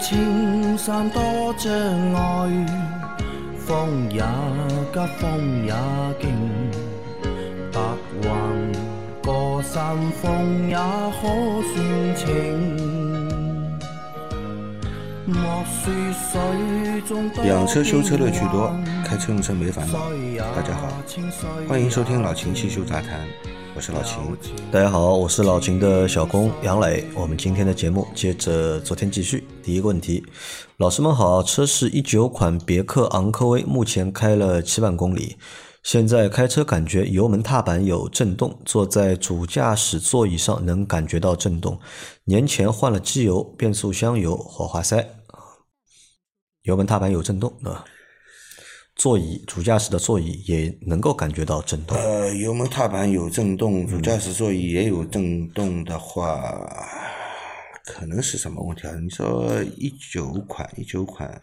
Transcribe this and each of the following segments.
青山多障碍，风也急，风也劲，白云过山峰也可算情。莫说水中多养车修车乐趣多开车用车没烦恼。大家好，欢迎收听老秦汽修杂谈，我是老秦。大家好，我是老秦的小工杨磊。我们今天的节目接着昨天继续。第一个问题，老师们好，车是一九款别克昂科威，目前开了七万公里。现在开车感觉油门踏板有震动，坐在主驾驶座椅上能感觉到震动。年前换了机油、变速箱油、火花塞，油门踏板有震动啊。座椅主驾驶的座椅也能够感觉到震动。呃，油门踏板有震动，主驾驶座椅也有震动的话，可能是什么问题啊？你说一九款，一九款，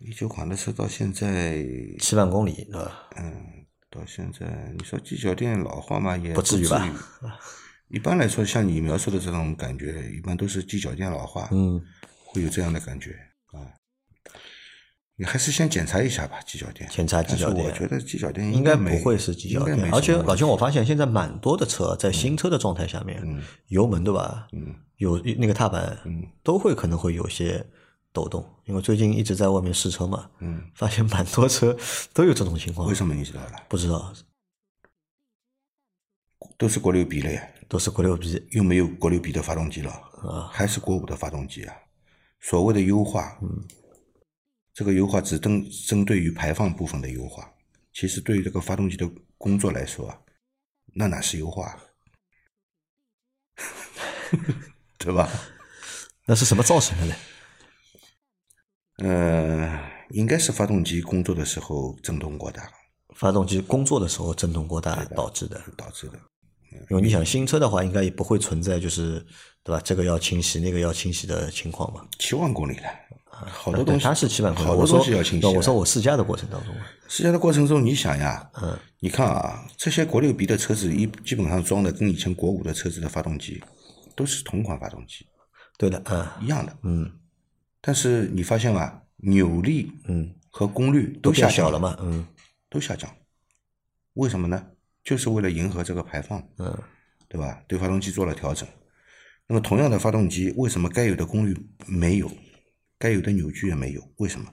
一九款的车到现在，七万公里，对吧？嗯，到现在，你说机脚垫老化嘛，也不至于吧一般来说，像你描述的这种感觉，一般都是机脚垫老化，嗯，会有这样的感觉啊。你还是先检查一下吧，机脚垫。检查机脚垫我觉得机脚垫应该没不会是机脚垫而且老秦，我发现现在蛮多的车在新车的状态下面，油门对吧？嗯有那个踏板，嗯都会可能会有些抖动，因为最近一直在外面试车嘛，嗯，发现蛮多车都有这种情况。为什么你知道的？不知道，都是国六 B 了呀，都是国六 B 又没有国六 B 的发动机了，啊，还是国五的发动机啊。所谓的优化，嗯，这个优化只针针对于排放部分的优化，其实对于这个发动机的工作来说啊，那哪是优化？对吧？那是什么造成的呢？呃，应该是发动机工作的时候震动过大发动机工作的时候震动过大导致的。导致的。因为你想新车的话，应该也不会存在就是对吧？这个要清洗，那个要清洗的情况嘛。七万公里了，好多东西我说东西要清晰。我说我试驾的过程当中，试驾的过程中，你想呀，嗯，你看啊，这些国六 B 的车子一基本上装的跟以前国五的车子的发动机都是同款发动机。对的，嗯。一样的，嗯。但是你发现吧，扭力嗯，和功率都下降。了，嘛，嗯。都下降，为什么呢？就是为了迎合这个排放，嗯。对吧？对发动机做了调整。那么同样的发动机，为什么该有的功率没有，该有的扭矩也没有？为什么？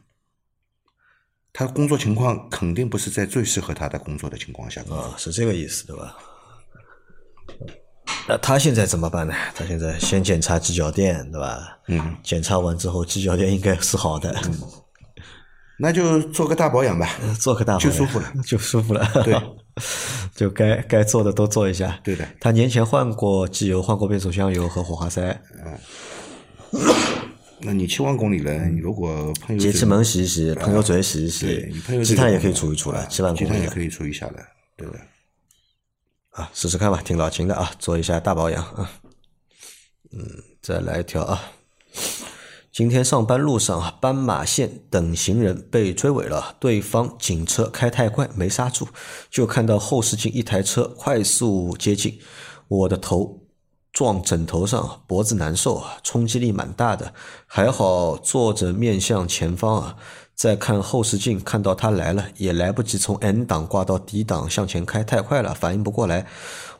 他工作情况肯定不是在最适合他的工作的情况下工作。啊，是这个意思对吧？那他现在怎么办呢？他现在先检查机脚垫，对吧？嗯，检查完之后，机脚垫应该是好的，那就做个大保养吧。做个大保养 就舒服了，就舒服了。对，就该该做的都做一下。对的他年前换过机油，换过变速箱油和火花塞，那你七万公里了，你如果喷油节气门洗一洗，喷油嘴洗一对你洗喷油，嘴积碳也可以除一除了，啊七万公里积碳也可以除一下的，对吧。啊，试试看吧，挺老秦的啊，做一下大保养啊。嗯，再来一条啊。今天上班路上啊，斑马线等行人被追尾了，对方警车开太快没刹住，就看到后视镜一台车快速接近，我的头撞枕头上，脖子难受，冲击力蛮大的，还好坐着面向前方啊。再看后视镜，看到他来了，也来不及从 N 档挂到 D 档向前开，太快了，反应不过来。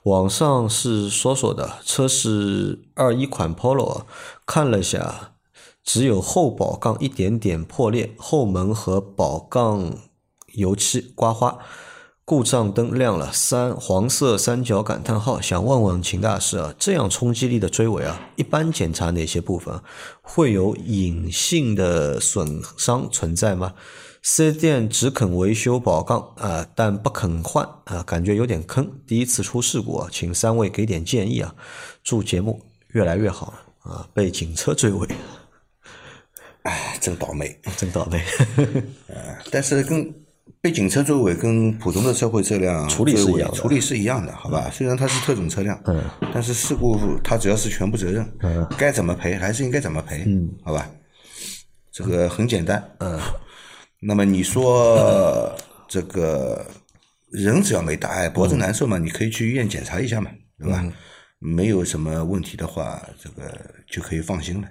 网上是说说的，车是二一款 Polo，看了下，只有后保杠一点点破裂，后门和保杠油漆刮花，故障灯亮了，三黄色三角感叹号。想问问秦大师啊，这样冲击力的追尾啊，一般检查哪些部分会有隐性的损伤存在吗？四 S 店只肯维修保杠啊、但不肯换啊、感觉有点坑。第一次出事故啊，请三位给点建议啊！祝节目越来越好啊！被警车追尾，哎，真倒霉。真倒霉。但是跟被警车追尾跟普通的社会车辆处理是一样的处理是一样的，好吧？虽然它是特种车辆，嗯，但是事故它只要是全部责任，嗯，该怎么赔还是应该怎么赔，嗯，好吧？这个很简单，嗯。那么你说 这个人只要没大碍，脖子难受嘛，你可以去医院检查一下嘛，对吧？没有什么问题的话，这个就可以放心了？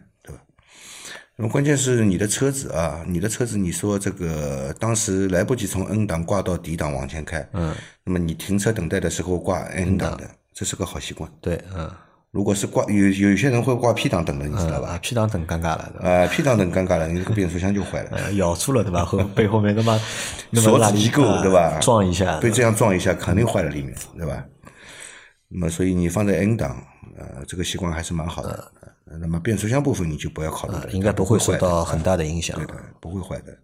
那么关键是你的车子啊，你的车子，你说这个当时来不及从 N 档挂到 D 档往前开，嗯，那么你停车等待的时候挂 N 档的，这是个好习惯。对，嗯，如果是挂有有些人会挂 P 档等的，你知道吧？啊，P 档等尴尬了？啊，P 档等尴尬了，你这个变速箱就坏了。呃咬住了，对吧？后背后面那么 那么锁子一够，啊对吧？撞一下，被这样撞一下，肯定坏了里面，对吧？那么，所以你放在 N 档，呃，这个习惯还是蛮好的。呃那么变速箱部分你就不要考虑了，应该不不会受坏到很大的影响对。的，不会坏的。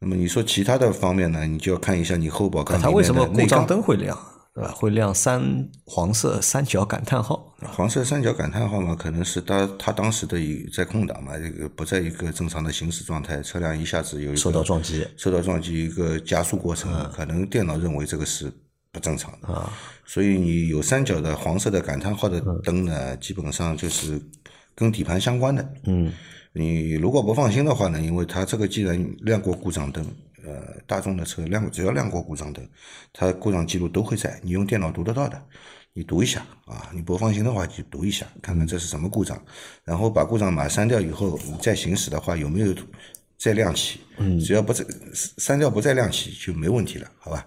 那么你说其他的方面呢？你就要看一下你后保杠它为什么的。故障灯会亮，对吧？会亮三黄色三角感叹号，黄色三角感叹号嘛，可能是它它当时的一在空档嘛，这个不在一个正常的行驶状态，车辆一下子有受到撞击。受到撞击一个加速过程，可能电脑认为这个是不正常的，所以你有三角的黄色的感叹号的灯呢，基本上就是跟底盘相关的。嗯，你如果不放心的话呢，因为它这个既然亮过故障灯，呃，大众的车亮过只要亮过故障灯，它故障记录都会在，你用电脑读得到的。你读一下啊，你不放心的话就读一下，看看这是什么故障，然后把故障码删掉以后，你再行驶的话有没有再亮起？嗯，只要不再删掉不再亮起就没问题了，好吧？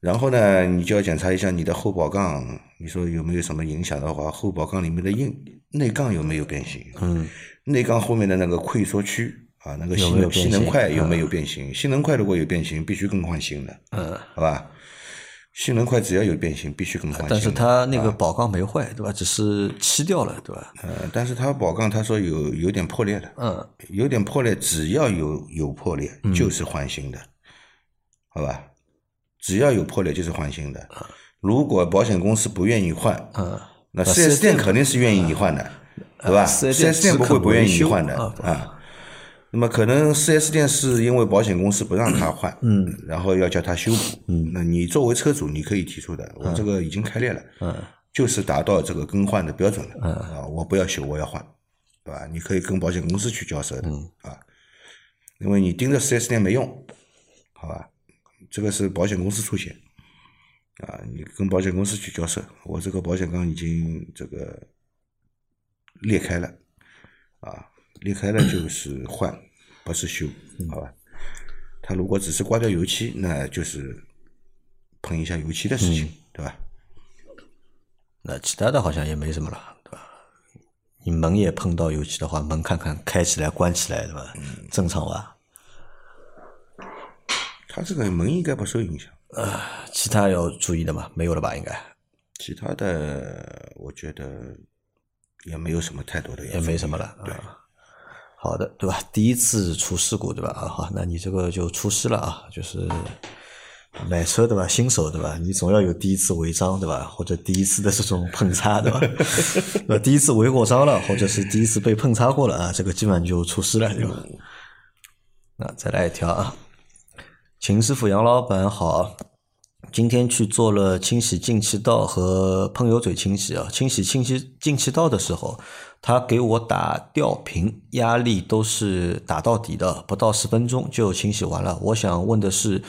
然后呢，你就要检查一下你的后保杠，你说有没有什么影响的话，后保杠里面的硬内杠有没有变形？嗯，内杠后面的那个溃缩区啊，那个吸有没有能吸能块有没有变形？吸能块如果有变形，必须更换新的，嗯，好吧？吸能块只要有变形，必须更换。但是它那个保杠没坏，对吧？只是漆掉了，对吧？呃，但是它保杠他说有有点破裂了，嗯，有点破裂，只要有有破裂就是换新的，好吧？只要有破裂就是换新的。如果保险公司不愿意换，嗯，那那 4S 4S 店肯定是愿意你换的，对吧？四 S 店不会不愿意你换的啊。那么可能四 S 店是因为保险公司不让他换，嗯，然后要叫他修补，嗯，那你作为车主你可以提出的，我这个已经开裂了，嗯，就是达到这个更换的标准了，嗯。啊，我不要修，我要换，对吧？你可以跟保险公司去交涉的，啊，因为你盯着四 S 店没用，好吧？这个是保险公司出险，啊，你跟保险公司去交涉，我这个保险杠已经这个裂开了，啊，裂开了就是换，不是修，好吧？它如果只是刮掉油漆，那就是喷一下油漆的事情，对吧？那其他的好像也没什么了，对吧？你门也碰到油漆的话，门看看开起来、关起来，对吧？正常吧？它这个门应该不受影响，其他要注意的嘛，没有了吧？应该其他的我觉得也没有什么太多的也没什么了。对，好的，对吧？第一次出事故，对吧？啊，好，那你这个就出事了啊，就是买车对吧？新手对吧？你总要有第一次违章对吧？或者第一次的这种碰擦对吧？那，第一次违过章了，或者是第一次被碰擦过了啊，这个基本上就出事了，对吧？那再来一条啊，秦师傅杨老板好，今天去做了清洗进气道和喷油嘴清洗啊，清洗清洗进气道的时候，他给我打吊瓶，压力都是打到底的，不到十分钟就清洗完了。我想问的是，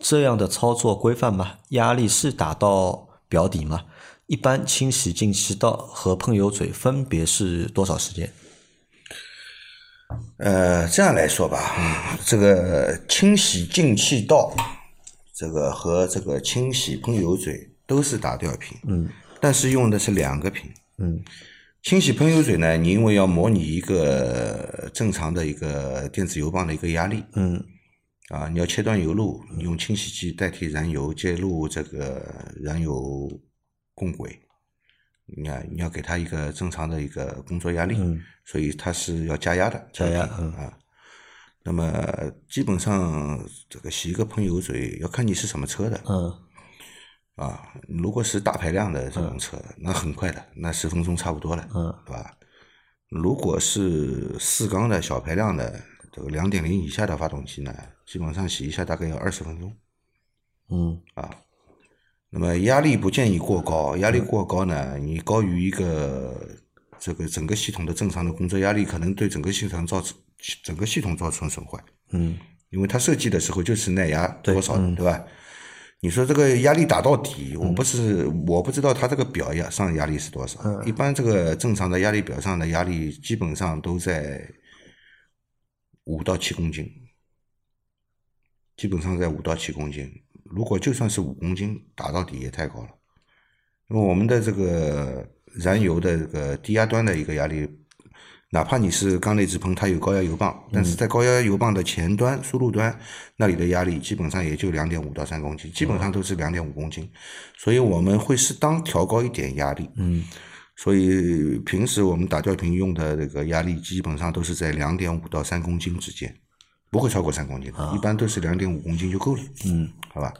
这样的操作规范吗？压力是打到表底吗？一般清洗进气道和喷油嘴分别是多少时间？呃，这样来说吧，这个清洗进气道，这个和这个清洗喷油嘴都是打吊瓶，嗯，但是用的是两个瓶，嗯，清洗喷油嘴呢，你因为要模拟一个正常的一个电子油泵的一个压力，嗯，啊，你要切断油路，你用清洗剂代替燃油接入这个燃油供轨，你要你要给他一个正常的一个工作压力，所以他是要加压的，嗯加压嗯啊。那么基本上这个洗一个喷油嘴要看你是什么车的，嗯啊，如果是大排量的这种车，那很快的，那十分钟差不多了，嗯，对吧？如果是四缸的小排量的，这个两点零以下的发动机呢，基本上洗一下大概要二十分钟嗯啊。那么压力不建议过高，压力过高呢，你高于一个这个整个系统的正常的工作压力，可能对整个系统造成整个系统造成损坏。嗯因为它设计的时候就是耐压多少的，对吧？你说这个压力打到底，我不是我不知道它这个表压上压力是多少。一般这个正常的压力表上的压力基本上都在五到七公斤，基本上在五到七公斤。如果就算是五公斤，打到底也太高了。因为我们的这个燃油的这个低压端的一个压力。哪怕你是缸内直喷，它有高压油泵，但是在高压油泵的前端、输入端那里的压力基本上也就两点五到三公斤，基本上都是两点五公斤，所以我们会适当调高一点压力。嗯，所以平时我们打吊瓶用的这个压力基本上都是在两点五到三公斤之间，不会超过三公斤的，一般都是两点五公斤就够了。嗯，好吧。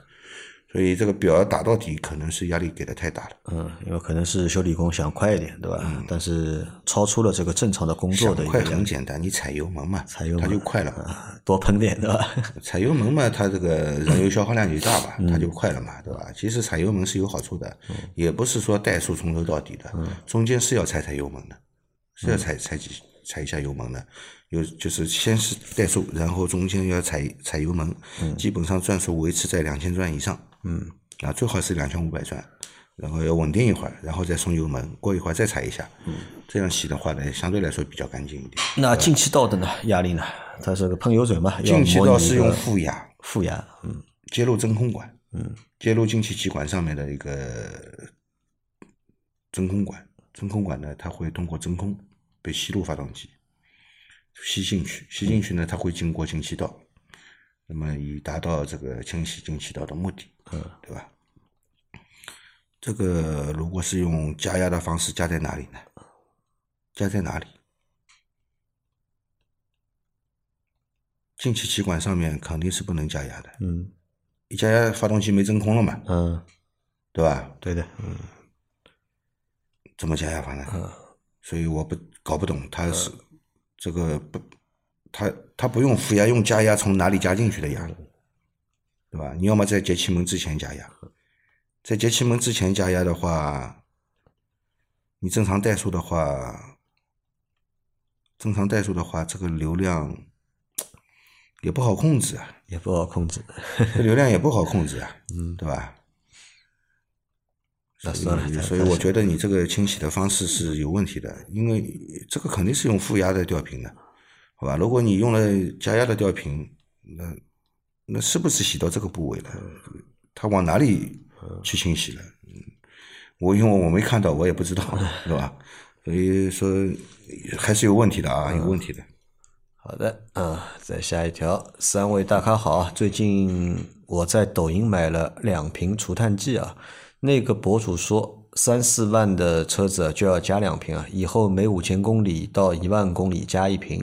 所以这个表打到底可能是压力给的太大了。嗯，因为可能是修理工想快一点，对吧？嗯。但是超出了这个正常的工作的。快很简单，你踩油门嘛，踩油门它就快了。多喷点，对吧？踩油门嘛，它这个燃油消耗量就大嘛，它就快了嘛，对吧？其实踩油门是有好处的，也不是说怠速从头到底的，中间是要踩踩油门的，是要踩踩几踩一下油门的。有就是先是怠速，然后中间要踩踩油门，基本上转速维持在两千转以上。嗯，啊，最好是两千五百转，然后要稳定一会儿，然后再松油门，过一会儿再踩一下，嗯，这样洗的话呢，相对来说比较干净一点。那进气道的呢？压力呢？它是个喷油嘴嘛？进气道是用负压，负压，嗯，接入真空管，嗯，接入进气气管上面的一个真空管，真空管呢，它会通过真空被吸入发动机，吸进去，吸进去呢，它会经过进气道。那么以达到这个清洗进气道的目的，嗯，对吧？这个如果是用加压的方式，加在哪里呢？加在哪里？进气气管上面肯定是不能加压的，嗯，一加压发动机没真空了嘛，嗯，对吧？对的，嗯，怎么加压法呢？嗯，所以我不搞不懂，它是这个不。它它不用负压，用加压从哪里加进去的压，对吧？你要么在节气门之前加压，在节气门之前加压的话，你正常怠速的话，正常怠速的话，这个流量也不好控制啊，也不好控制，这流量也不好控制啊，嗯，对吧？那算了，所以我觉得你这个清洗的方式是有问题的，因为这个肯定是用负压的吊瓶的。好吧，如果你用了加压的吊瓶，那那是不是洗到这个部位了？它往哪里去清洗了？我因为我没看到，我也不知道，是吧？所以说还是有问题的啊，有问题的。好的，啊，再下一条，三位大咖好啊！最近我在抖音买了两瓶除碳剂啊，那个博主说三四万的车子就要加两瓶啊，以后每五千公里到一万公里加一瓶。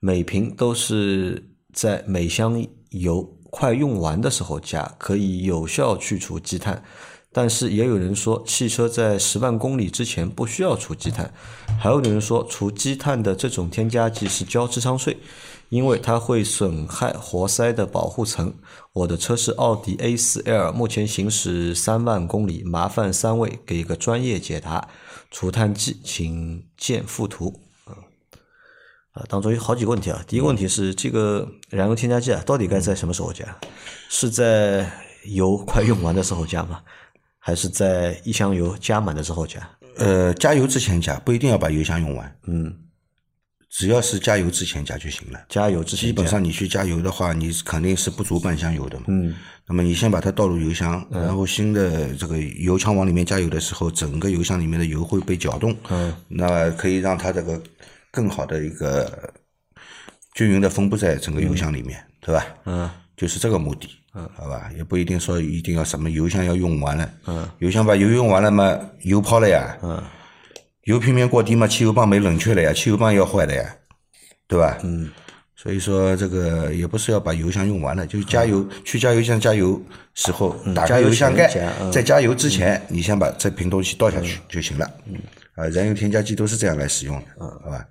每瓶都是在每箱油快用完的时候加，可以有效去除积碳。但是也有人说，汽车在十万公里之前不需要除积碳。还有的人说，除积碳的这种添加剂是交智商税，因为它会损害活塞的保护层。我的车是奥迪 A4L，目前行驶三万公里，麻烦三位给一个专业解答。除碳剂，请见附图。啊当中有好几个问题啊。第一个问题是，这个燃油添加剂啊，到底该在什么时候加？是在油快用完的时候加吗？还是在一箱油加满的时候加？呃，加油之前加，不一定要把油箱用完。嗯，只要是加油之前加就行了。加油之前，基本上你去加油的话，你肯定是不足半箱油的嘛。嗯。那么你先把它倒入油箱，然后新的这个油枪往里面加油的时候，整个油箱里面的油会被搅动。嗯。那可以让它这个。更好的一个均匀的分布在整个油箱里面，对吧？嗯，就是这个目的。嗯，好吧，也不一定说一定要什么油箱要用完了。嗯，油箱把油用完了嘛，油泡了呀。嗯，油平面过低嘛，汽油泵没冷却了呀，汽油泵要坏的呀，对吧？嗯，所以说这个也不是要把油箱用完了，就加油去加油箱加油时候打开油箱盖，在加油之前你先把这瓶东西倒下去就行了。嗯，啊，燃油添加剂都是这样来使用的。嗯，好吧。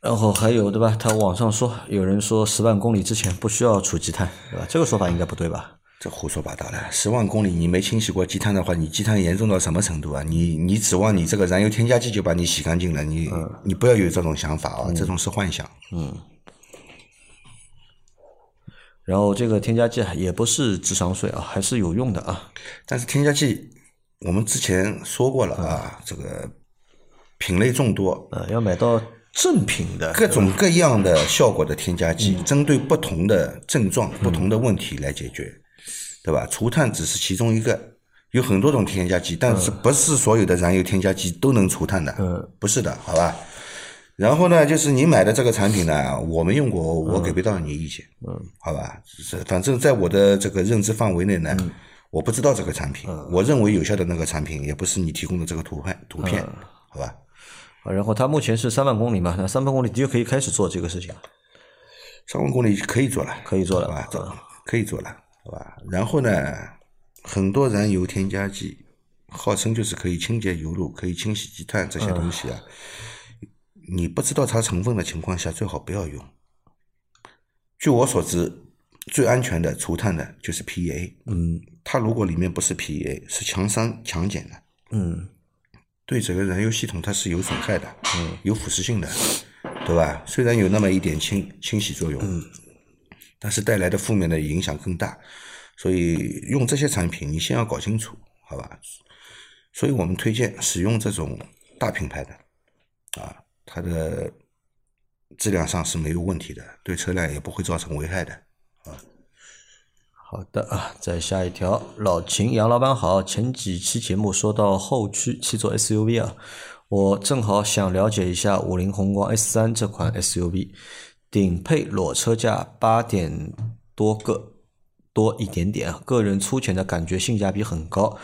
然后还有对吧？他网上说有人说十万公里之前不需要除积碳，对吧？这个说法应该不对吧？这胡说八道了！十万公里你没清洗过积碳的话，你积碳严重到什么程度啊？你你指望你这个燃油添加剂就把你洗干净了？你你不要有这种想法啊！这种是幻想。嗯。然后这个添加剂啊也不是智商税啊，还是有用的啊。但是添加剂我们之前说过了啊，这个品类众多，呃，要买到正品的，各种各样的效果的添加剂，针对不同的症状、不同的问题来解决，对吧？除碳只是其中一个，有很多种添加剂，但是不是所有的燃油添加剂都能除碳的，嗯，不是的，好吧？然后呢，就是你买的这个产品呢，我没用过，我给不到你意见，嗯，好吧？是，反正在我的这个认知范围内呢，我不知道这个产品，我认为有效的那个产品，也不是你提供的这个图片图片，好吧？啊然后它目前是三万公里嘛，那三万公里的确可以开始做这个事情了。三万公里可以做了，可以做了好吧？这可以做了，好吧？然后呢，很多燃油添加剂号称就是可以清洁油路、可以清洗积碳这些东西啊，你不知道它成分的情况下，最好不要用。据我所知，最安全的除碳的就是 PEA，嗯它如果里面不是 PEA，是强酸强碱的，嗯对整个燃油系统它是有损害的，嗯，有腐蚀性的，对吧？虽然有那么一点清清洗作用，嗯，但是带来的负面的影响更大，所以用这些产品你先要搞清楚，好吧？所以我们推荐使用这种大品牌的，啊，它的质量上是没有问题的，对车辆也不会造成危害的。啊好的啊，再下一条，老秦杨老板好。前几期节目说到后驱七座 SUV 啊，我正好想了解一下五菱宏光 S 三这款 SUV，顶配裸车价八点多个多一点点啊，个人粗浅的感觉性价比很高。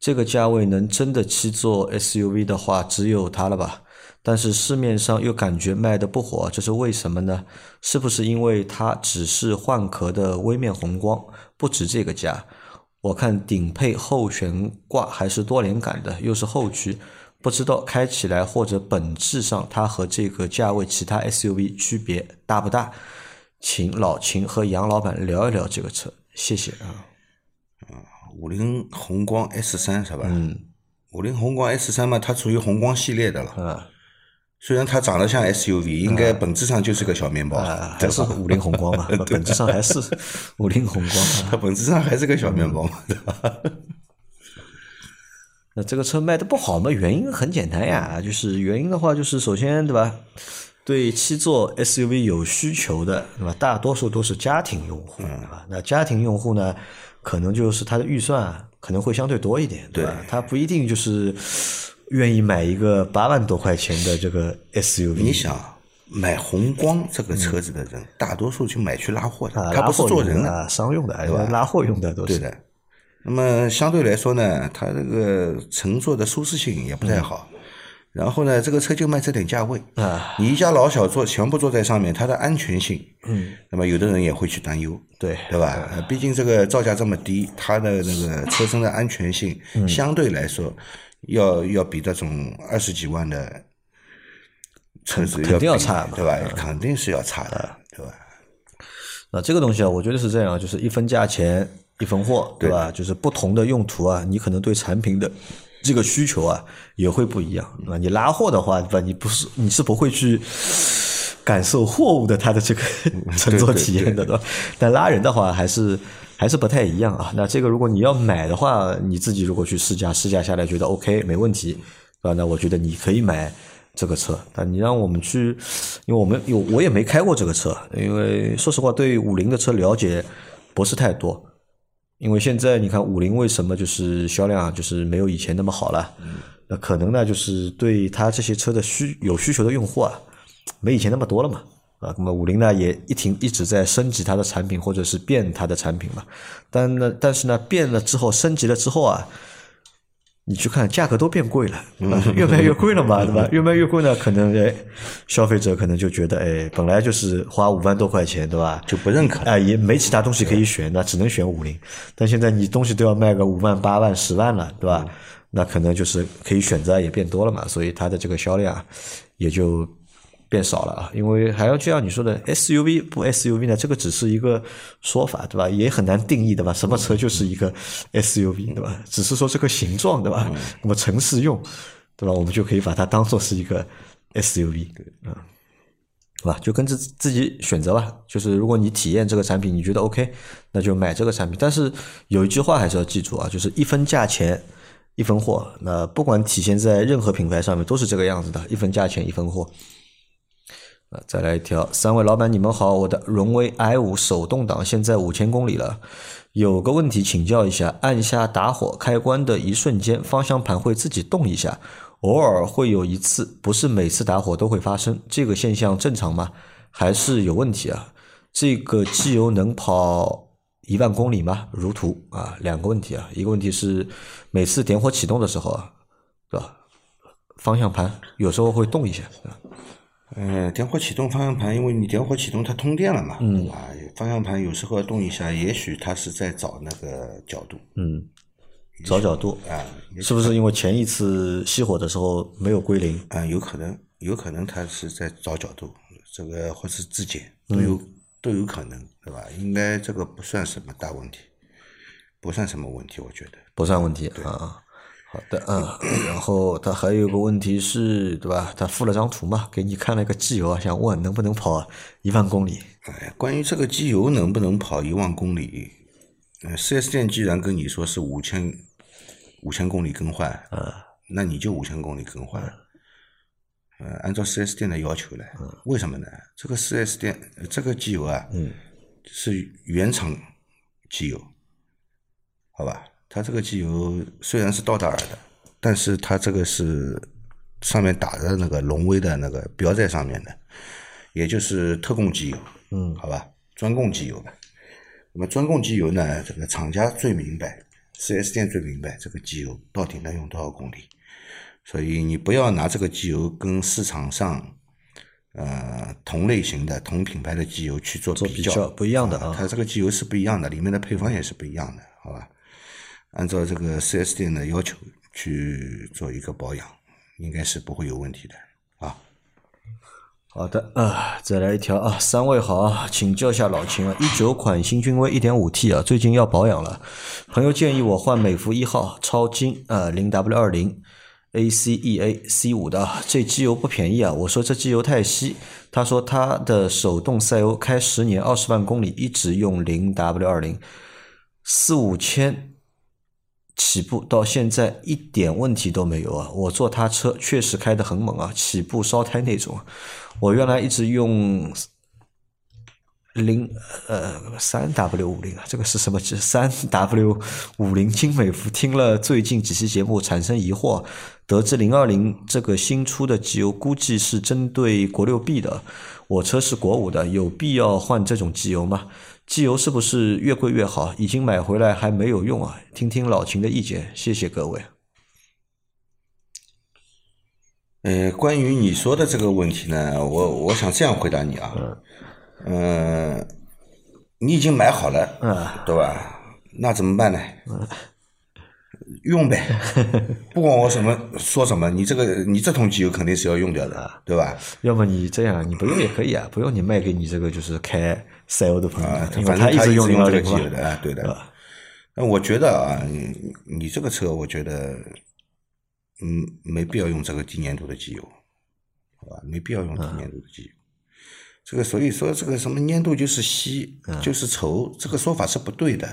这个价位能真的七座 SUV 的话，只有它了吧？但是市面上又感觉卖的不火，这是为什么呢？是不是因为它只是换壳的微面红光，不值这个价？我看顶配后悬挂还是多连杆的，又是后驱，不知道开起来或者本质上它和这个价位其他 SUV 区别大不大？请老秦和杨老板聊一聊这个车，谢谢啊。五菱宏光 S 三是吧？嗯，五菱宏光 S 三嘛，它属于宏光系列的了。啊虽然它长得像 SUV，应该本质上就是个小面包，啊，还？是五菱宏光嘛，本质上还是五菱宏光啊。它本质上还是个小面包嘛，对吧？那这个车卖的不好嘛？原因很简单呀，就是原因的话，就是首先对吧，对七座 SUV 有需求的，对吧？大多数都是家庭用户，对吧？那家庭用户呢，可能就是他的预算可能会相对多一点，对吧？他不一定就是愿意买一个八万多块钱的这个 SUV。你想买宏光这个车子的人，大多数就买去拉货的，啊，他不是做人的，啊，商用的，对吧拉货用的都是。对的。那么相对来说呢，它这个乘坐的舒适性也不太好。然后呢，这个车就卖这点价位啊，你一家老小坐全部坐在上面，它的安全性，嗯，那么有的人也会去担忧，对对吧？呃毕竟这个造价这么低，它的那个车身的安全性相对来说要要比那种二十几万的车子肯定要差对吧？肯定是要差的，对吧？那这个东西啊，我觉得是这样，就是一分价钱一分货，对吧？就是不同的用途啊，你可能对产品的这个需求啊也会不一样那。你拉货的话，对吧？你不是你是不会去感受货物的它的这个 乘坐体验的，对吧？但拉人的话，还是还是不太一样啊。那这个如果你要买的话，你自己如果去试驾，试驾下来觉得 OK 没问题，对吧？那我觉得你可以买。这个车，但你让我们去，因为我们有我也没开过这个车，因为说实话对五菱的车了解不是太多。因为现在你看五菱为什么就是销量就是没有以前那么好了？那可能呢就是对它这些车的需有需求的用户啊，没以前那么多了嘛。啊，那么五菱呢也一停一直在升级它的产品或者是变它的产品嘛。但呢，但是呢变了之后升级了之后啊。你去看，价格都变贵了？越卖越贵了嘛，对吧？越卖越贵呢，可能哎，消费者可能就觉得，哎，本来就是花五万多块钱，对吧？就不认可了哎，也没其他东西可以选，那只能选五菱。但现在你东西都要卖个五万、八万、十万了，对吧？那可能就是可以选择也变多了嘛，所以它的这个销量也就变少了啊。因为还要就像你说的 SUV 不 SUV 呢，这个只是一个说法，对吧？也很难定义，对吧？什么车就是一个 SUV，对吧？只是说这个形状，对吧？那么城市用，对吧？我们就可以把它当做是一个 SUV，对啊。对吧？就跟自自己选择吧。就是如果你体验这个产品，你觉得 OK，那就买这个产品。但是有一句话还是要记住啊，就是一分价钱一分货。那不管体现在任何品牌上面，都是这个样子的，一分价钱一分货。再来一条，三位老板你们好，我的荣威 i 五手动挡现在五千公里了，有个问题请教一下，按下打火开关的一瞬间，方向盘会自己动一下，偶尔会有一次，不是每次打火都会发生，这个现象正常吗？还是有问题啊？这个机油能跑一万公里吗？如图啊，两个问题啊，一个问题是每次点火启动的时候啊，对吧？方向盘有时候会动一下，啊。呃，点火启动方向盘，因为你点火启动它通电了嘛，嗯，吧，方向盘有时候要动一下，也许它是在找那个角度，嗯，找角度，啊，是不是因为前一次熄火的时候没有归零？啊，有可能，有可能它是在找角度，这个或是自检都有都有可能，对吧？应该这个不算什么大问题，不算什么问题，我觉得不算问题啊。好的，嗯，然后他还有个问题是，对吧？他附了张图嘛，给你看了个机油啊，想问能不能跑一万公里？哎，关于这个机油能不能跑一万公里，嗯，四 S 店既然跟你说是五千五千公里更换，啊，那你就五千公里更换，呃，按照四 S 店的要求来，为什么呢？这个四 S 店这个机油啊，嗯，是原厂机油，好吧？它这个机油虽然是道达尔的，但是它这个是上面打的那个龙威的那个标在上面的，也就是特供机油，嗯，好吧，专供机油吧。那么专供机油呢，这个厂家最明白，，4S 店最明白这个机油到底能用多少公里，所以你不要拿这个机油跟市场上呃同类型的同品牌的机油去做比较，不一样的啊，它这个机油是不一样的，里面的配方也是不一样的，好吧？按照这个四 S 店的要求去做一个保养，应该是不会有问题的啊。好的啊，再来一条啊，三位好，请教一下老秦啊，一九款新君威一点五 T 啊，最近要保养了，朋友建议我换美孚一号超金啊零 W 二零 ACEA C 五的，这机油不便宜啊，我说这机油太稀，他说他的手动赛欧开十年二十万公里一直用零 W 二零四五千。起步到现在一点问题都没有啊！我坐他车确实开得很猛啊，起步烧胎那种。我原来一直用零呃三 W 五零啊，这个是什么？三 W 五零精美孚。听了最近几期节目，产生疑惑，得知零二零这个新出的机油估计是针对国六 B 的。我车是国五的，有必要换这种机油吗？机油是不是越贵越好？已经买回来还没有用啊？听听老秦的意见，谢谢各位。呃，关于你说的这个问题呢，我我想这样回答你啊，嗯，你已经买好了，嗯，对吧？那怎么办呢？用呗，不管我什么说什么，你这个你这桶机油肯定是要用掉的，对吧？要么你这样，你不用也可以啊，不用你卖给你这个就是开赛欧的朋友，反正他一直用这个机油的，啊，对的。那我觉得啊，你你这个车，我觉得，嗯，没必要用这个低粘度的机油，好吧？没必要用低粘度的机油。这个所以说，这个什么粘度就是稀，就是稠，这个说法是不对的。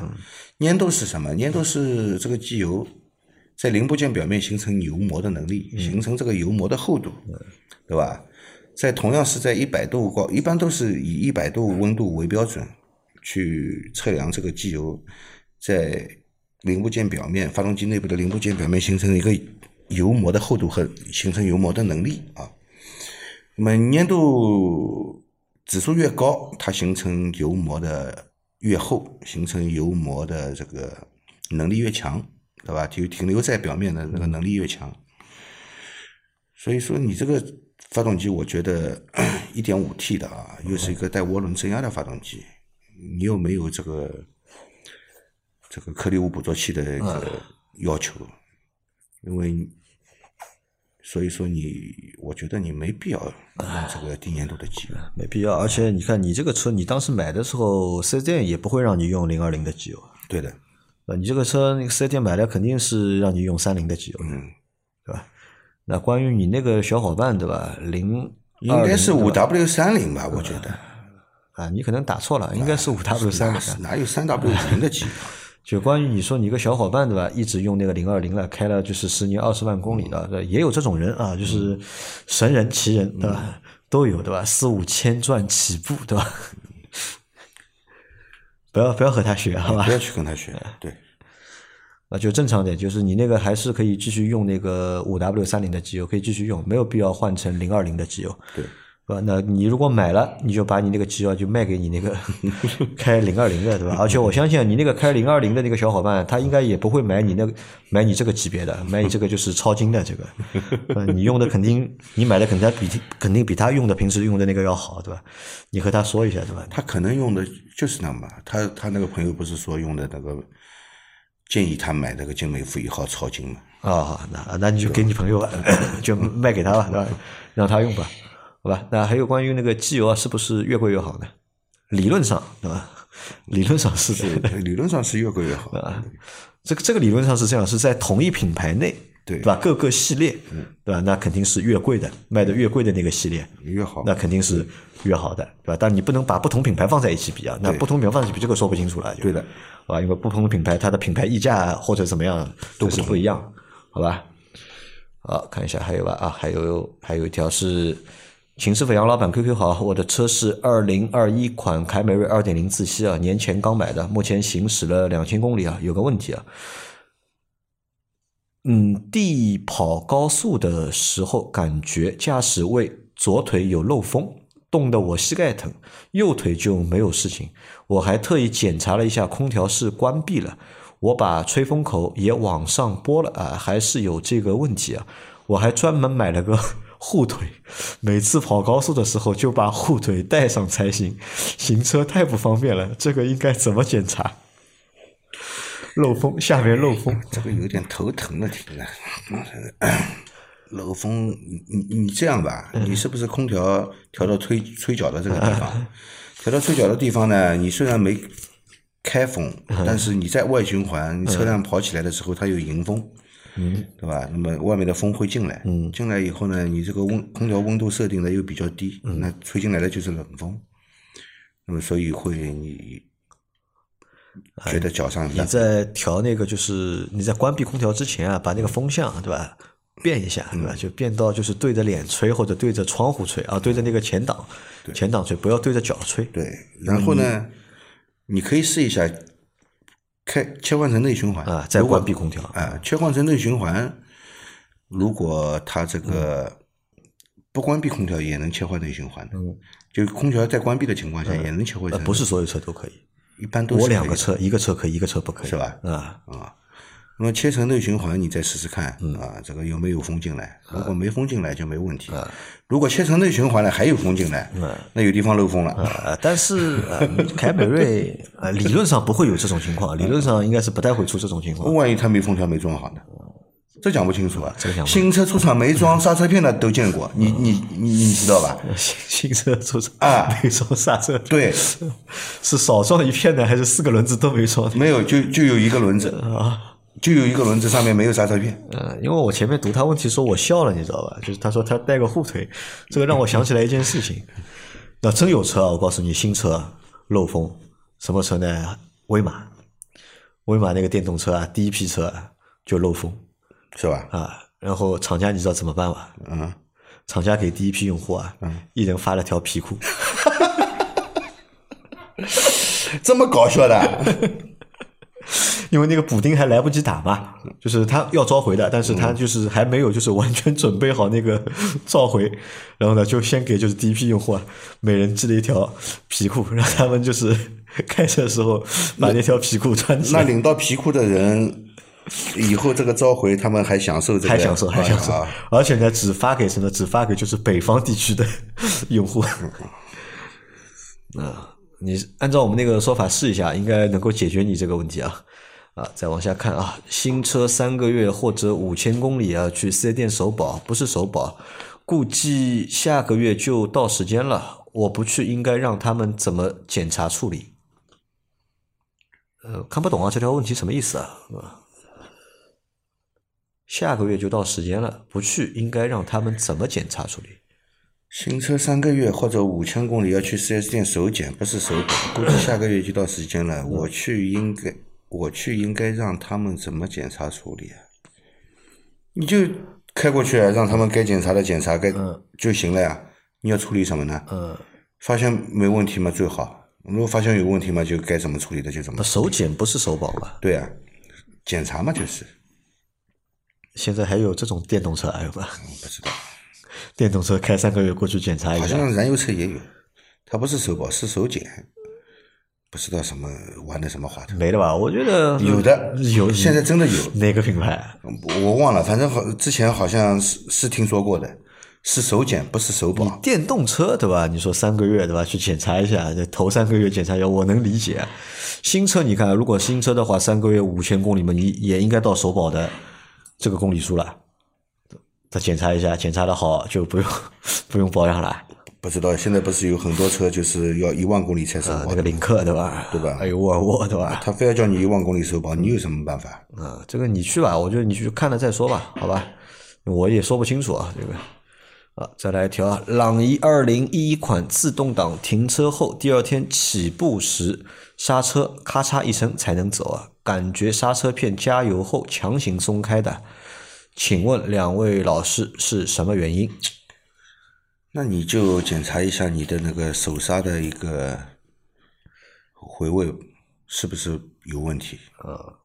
粘度是什么？粘度是这个机油在零部件表面形成油膜的能力，形成这个油膜的厚度，对吧？在同样是在一百度高，一般都是以一百度温度为标准去测量这个机油在零部件表面、发动机内部的零部件表面形成一个油膜的厚度和形成油膜的能力啊。那么粘度指数越高，它形成油膜的越厚，形成油膜的这个能力越强，对吧？就停留在表面的那个能力越强。所以说，你这个。发动机我觉得 一点五 T 的啊，又是一个带涡轮增压的发动机，你又没有这个这个颗粒物捕捉器的一个要求，因为所以说你，我觉得你没必要用这个低粘度的机油，没必要。而且你看，你这个车，你当时买的时候，四 S 店也不会让你用零二零的机油。对的，呃，你这个车那个四 S 店买来肯定是让你用三菱的机油，嗯？那关于你那个小伙伴对吧？零应该是20五 W 三零吧，我觉得。啊，你可能打错了，应该是五 W 三零。哪有三 W 零的机？就关于你说你一个小伙伴对吧，一直用那个零二零了，开了就是十年二十万公里了，对也有这种人啊，就是神人奇人对吧，都有对吧？四五千转起步对吧？不要不要和他学好吧不？要去跟他学。对，那就正常点，就是你那个还是可以继续用那个五 W 三零的机油，可以继续用，没有必要换成零二零的机油。对，是吧？那你如果买了，你就把你那个机油就卖给你那个 开零二零的，对吧？而且我相信你那个开零二零的那个小伙伴，他应该也不会买你那个买你这个级别的，买你这个就是超精的这个，呃你用的肯定你买的肯定比肯定比他用的平时用的那个要好，对吧？你和他说一下，对吧？他可能用的就是那么。他他那个朋友不是说用的那个，建议他买那个精美富一号超精嘛？啊、好，那那你就给你朋友吧，就卖给他吧，对吧？让他用吧，好吧？那还有关于那个机油啊，是不是越贵越好呢？理论上，对吧？理论上是这，理论上是越贵越好。啊，这个这个理论上是这样，是在同一品牌内，对对吧？各个系列，对吧？那肯定是越贵的，卖的越贵的那个系列，越好。那肯定是越好的，对吧？但你不能把不同品牌放在一起比啊，那不同品牌放在一起比，这个说不清楚了，对的，好吧？因为不同的品牌，它的品牌溢价或者怎么样都是不一样，好吧？好，看一下还有吧啊，还有还有一条是秦师傅杨老板 QQ 好，我的车是二零二一款凯美瑞二点零自吸啊，年前刚买的，目前行驶了两千公里啊，有个问题啊，嗯，地跑高速的时候，感觉驾驶位左腿有漏风，冻得我膝盖疼，右腿就没有事情。我还特意检查了一下，空调是关闭了，我把吹风口也往上拨了啊，还是有这个问题啊。我还专门买了个 护腿，每次跑高速的时候就把护腿带上才行，行车太不方便了。这个应该怎么检查？漏风，下面漏风。这个有点头疼了，听着。漏风，你你你这样吧，你是不是空调调到吹吹脚的这个地方？调到吹脚的地方呢，你虽然没开风，但是你在外循环，你车辆跑起来的时候它有迎风，嗯，对吧？那么外面的风会进来，嗯，进来以后呢，你这个温空调温度设定的又比较低，那吹进来的就是冷风，那么所以会你觉得脚上你在调那个，就是你在关闭空调之前啊，把那个风向对吧变一下，对吧？就变到就是对着脸吹或者对着窗户吹啊，对着那个前挡前挡吹，不要对着脚吹。对，然后呢，你可以试一下开切换成内循环啊再关闭空调啊，切换成内循环，如果它这个不关闭空调也能切换内循环的，嗯就空调在关闭的情况下也能切换不是所有车都可以，一般都是我两个车，一个车可以，一个车不可以，是吧？啊，啊。那么切成内循环，你再试试看、嗯啊，这个有没有风进来？如果没风进来就没问题。啊如果切成内循环了还有风进来，那有地方漏风了。啊，但是呃，凯美瑞呃，理论上不会有这种情况，理论上应该是不太会出这种情况。万一它没封条没装好呢？这讲不清楚啊。这个讲新车出厂没装刹车片的都见过，你你你你知道吧？新新车出厂啊没装刹车片，对，是少装一片的，还是四个轮子都没装？没有就就有一个轮子啊，就有一个轮子上面没有刹车片。嗯，因为我前面读他问题说我笑了，你知道吧？就是他说他带个护腿，这个让我想起来一件事情。那真有车啊！我告诉你，新车啊漏风，什么车呢？威马，威马那个电动车啊，第一批车啊就漏风是吧？啊。然后厂家你知道怎么办吧？嗯，厂家给第一批用户啊，一人发了条皮裤。这么搞笑的，因为那个补丁还来不及打嘛，就是他要召回的，但是他就是还没有就是完全准备好那个召回，然后呢就先给就是第一批用户啊，每人寄了一条皮裤，让他们就是开车的时候把那条皮裤穿起来，那领到皮裤的人，以后这个召回他们还享受这个，还享受还享受啊，而且呢只发给什么？只发给就是北方地区的用户。啊，你按照我们那个说法试一下，应该能够解决你这个问题啊。啊，再往下看啊，新车三个月或者五千公里啊，去四 S 店首保，不是首保，估计下个月就到时间了。我不去，应该让他们怎么检查处理？呃，看不懂啊，这条问题什么意思啊？啊下个月就到时间了，不去应该让他们怎么检查处理？新车三个月或者五千公里要去 4S 店首检，不是首保，估计下个月就到时间了。我去应该，我去应该让他们怎么检查处理啊？你就开过去啊，让他们该检查的检查，该就行了呀。你要处理什么呢？嗯，发现没问题嘛最好，如果发现有问题嘛，就该怎么处理的就怎么那。手检不是首保吧？对啊，检查嘛就是，现在还有这种电动车还有吧？不知道，电动车开三个月过去检查一下，好像燃油车也有，它不是首保是首检，不知道什么玩的什么花头。没了吧？我觉得有的有，现在真的有，哪个品牌？我忘了，反正好之前好像是是听说过的，是首检不是首保。电动车对吧？你说三个月对吧？去检查一下，这头三个月检查一下，我能理解啊。新车你看，如果新车的话，三个月五千公里嘛，你也应该到首保的这个公里数了。再检查一下，检查的好就不用 不用保养了。不知道现在不是有很多车就是要一万公里才首啊，保那个领克对吧？对吧还有沃尔沃对吧？他非要叫你一万公里首保，你有什么办法？啊，这个你去吧，我觉得你去看了再说吧，好吧？我也说不清楚啊，这个。啊，再来一条啊，朗逸二零一一款自动挡停车后第二天起步时刹车咔嚓一声才能走啊，感觉刹车片加油后强行松开的，请问两位老师是什么原因？那你就检查一下你的那个手刹的一个回位是不是有问题呃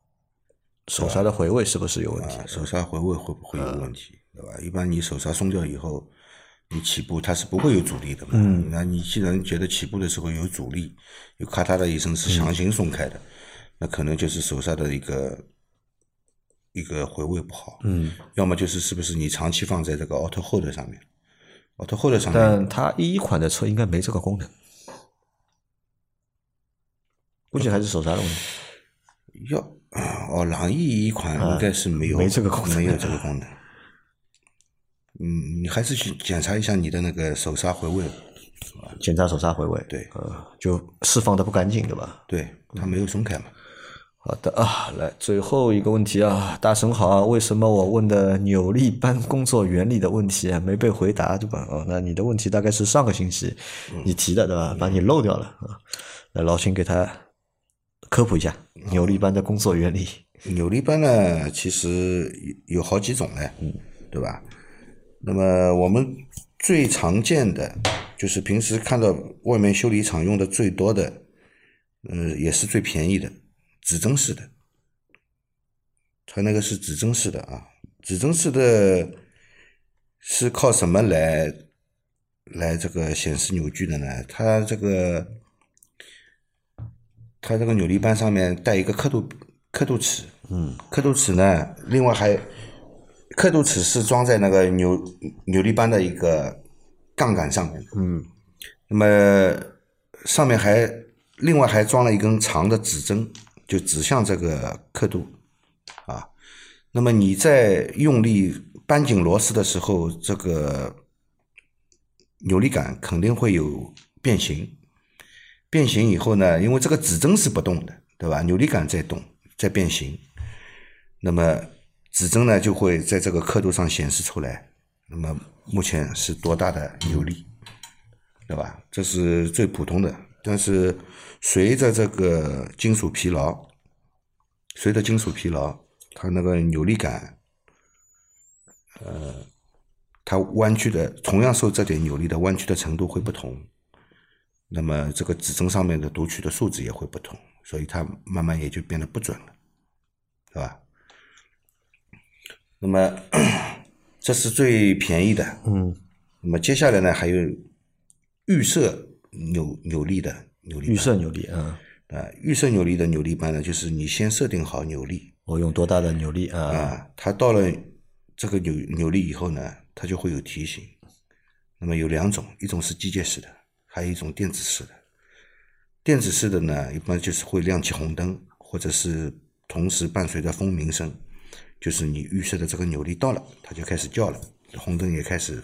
手刹的回位是不是有问题啊？？手刹回位会不会有问题，对吧？一般你手刹松掉以后，你起步它是不会有阻力的嘛。嗯，那你既然觉得起步的时候有阻力，有咔嗒的一声是强行松开的，那可能就是手刹的一个一个回位不好。嗯，要么就是是不是你长期放在这个 auto hold 上面，auto hold 上面但它一一款的车应该没这个功能，估计还是手刹的问题。要哦，朗逸一款应该是没有、啊没这个功能没有这个功能。嗯，你还是去检查一下你的那个手刹回位，检查手刹回位，对呃，就释放的不干净，对吧？对，它没有松开嘛。好的啊，来最后一个问题啊，大神好啊，为什么我问的扭力扳工作原理的问题啊没被回答，对吧？哦，那你的问题大概是上个星期你提的，对吧？把你漏掉了啊，来老秦给他科普一下扭力扳的工作原理。扭力扳呢，其实有有好几种呢，嗯，对吧？那么我们最常见的就是平时看到外面修理厂用的最多的，呃，也是最便宜的指针式的。它那个是指针式的啊，指针式的是靠什么来来这个显示扭矩的呢？它这个它这个扭力扳上面带一个刻度刻度尺，嗯，刻度尺呢，另外还刻度尺是装在那个扭扭力扳的一个杠杆上面的，嗯，那么上面还另外还装了一根长的指针，就指向这个刻度啊。那么你在用力扳紧螺丝的时候，这个扭力杆肯定会有变形。变形以后呢，因为这个指针是不动的，对吧？扭力杆在动，在变形。那么指针呢就会在这个刻度上显示出来。那么目前是多大的扭力，对吧？这是最普通的。但是随着这个金属疲劳，随着金属疲劳，它那个扭力感，呃，它弯曲的同样受这点扭力的弯曲的程度会不同。那么这个指针上面的读取的数值也会不同，所以它慢慢也就变得不准了，是吧？那么 这是最便宜的，嗯，那么接下来呢，还有预设扭扭力的扭力预设扭力啊，啊，预设扭力的扭力扳呢，就是你先设定好扭力我用多大的扭力啊？啊，它到了这个扭扭力以后呢，它就会有提醒。那么有两种，一种是机械式的，还有一种电子式的。电子式的呢，一般就是会亮起红灯，或者是同时伴随着蜂鸣声，就是你预设的这个扭力到了，它就开始叫了，红灯也开始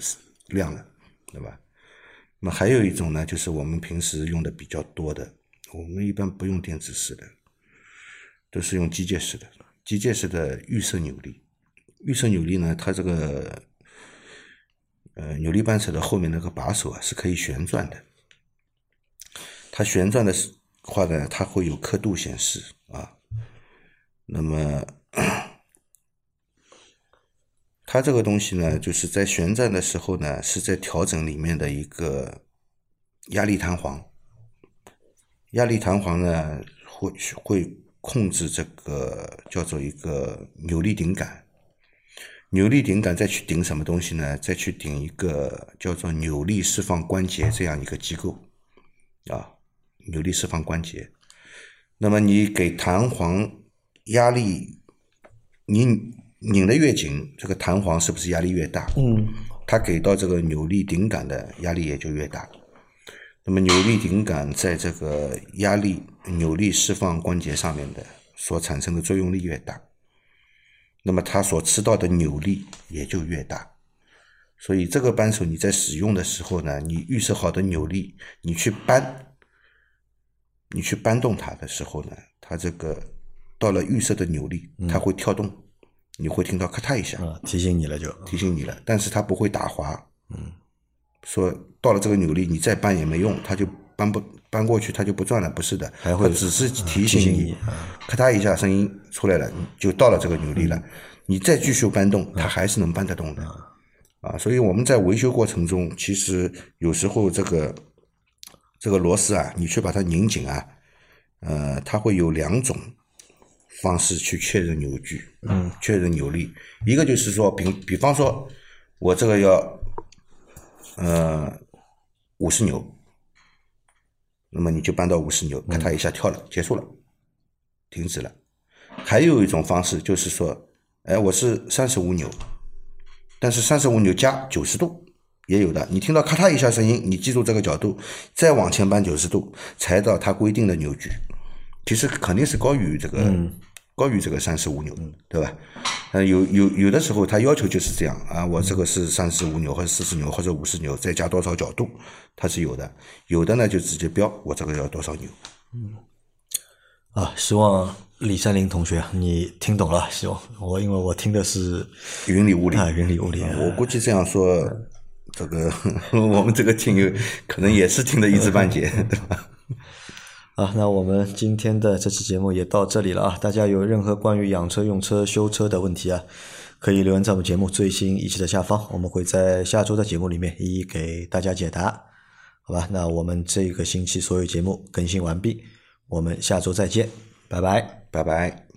亮了，对吧？那么还有一种呢，就是我们平时用的比较多的，我们一般不用电子式的，都是用机械式的。机械式的预设扭力，预设扭力呢，它这个呃，扭力扳手的后面那个把手啊是可以旋转的。它旋转的话呢，它会有刻度显示啊。那么，它这个东西呢，就是在旋转的时候呢，是在调整里面的一个压力弹簧。压力弹簧呢，会会控制这个叫做一个扭力顶杆。扭力顶杆再去顶什么东西呢？再去顶一个叫做扭力释放关节这样一个机构啊，扭力释放关节。那么你给弹簧压力，你拧的越紧，这个弹簧是不是压力越大？嗯，它给到这个扭力顶杆的压力也就越大。那么扭力顶杆在这个压力扭力释放关节上面的所产生的作用力越大。那么它所吃到的扭力也就越大，所以这个扳手你在使用的时候呢，你预设好的扭力，你去扳，你去扳动它的时候呢，它这个到了预设的扭力，它会跳动，你会听到咔嗒一下，啊，提醒你了就，提醒你了，但是它不会打滑，嗯，说到了这个扭力，你再扳也没用，它就扳不扳过去，它就不转了，不是的，还会只是提醒醒你咔嗒一下声音出来了，就到了这个扭力了。你再继续搬动，它还是能搬得动的。啊，所以我们在维修过程中，其实有时候这个这个螺丝啊，你去把它拧紧啊，呃，它会有两种方式去确认扭矩，嗯，确认扭力。一个就是说，比比方说，我这个要呃五十牛，那么你就搬到五十牛，咔嗒一下跳了，结束了，停止了。还有一种方式就是说，哎，我是三十五牛，但是三十五牛加九十度也有的。你听到咔嚓一下声音，你记住这个角度，再往前搬九十度，才到它规定的扭矩。其实肯定是高于这个，高于这个三十五牛，对吧？呃，有有有的时候他要求就是这样啊，我这个是三十五牛或者四十牛或者五十牛，再加多少角度，它是有的。有的呢就直接标我这个要多少牛。啊，希望李山林同学你听懂了，希望我因为我听的是云里雾里啊，云里雾里。我估计这样说，这个 我们这个听友可能也是听得一知半解，对吧？啊，那我们今天的这期节目也到这里了啊！大家有任何关于养车、用车、修车的问题啊，可以留言在我们节目最新一期的下方，我们会在下周的节目里面一一给大家解答，好吧？那我们这个星期所有节目更新完毕，我们下周再见，拜拜。拜拜。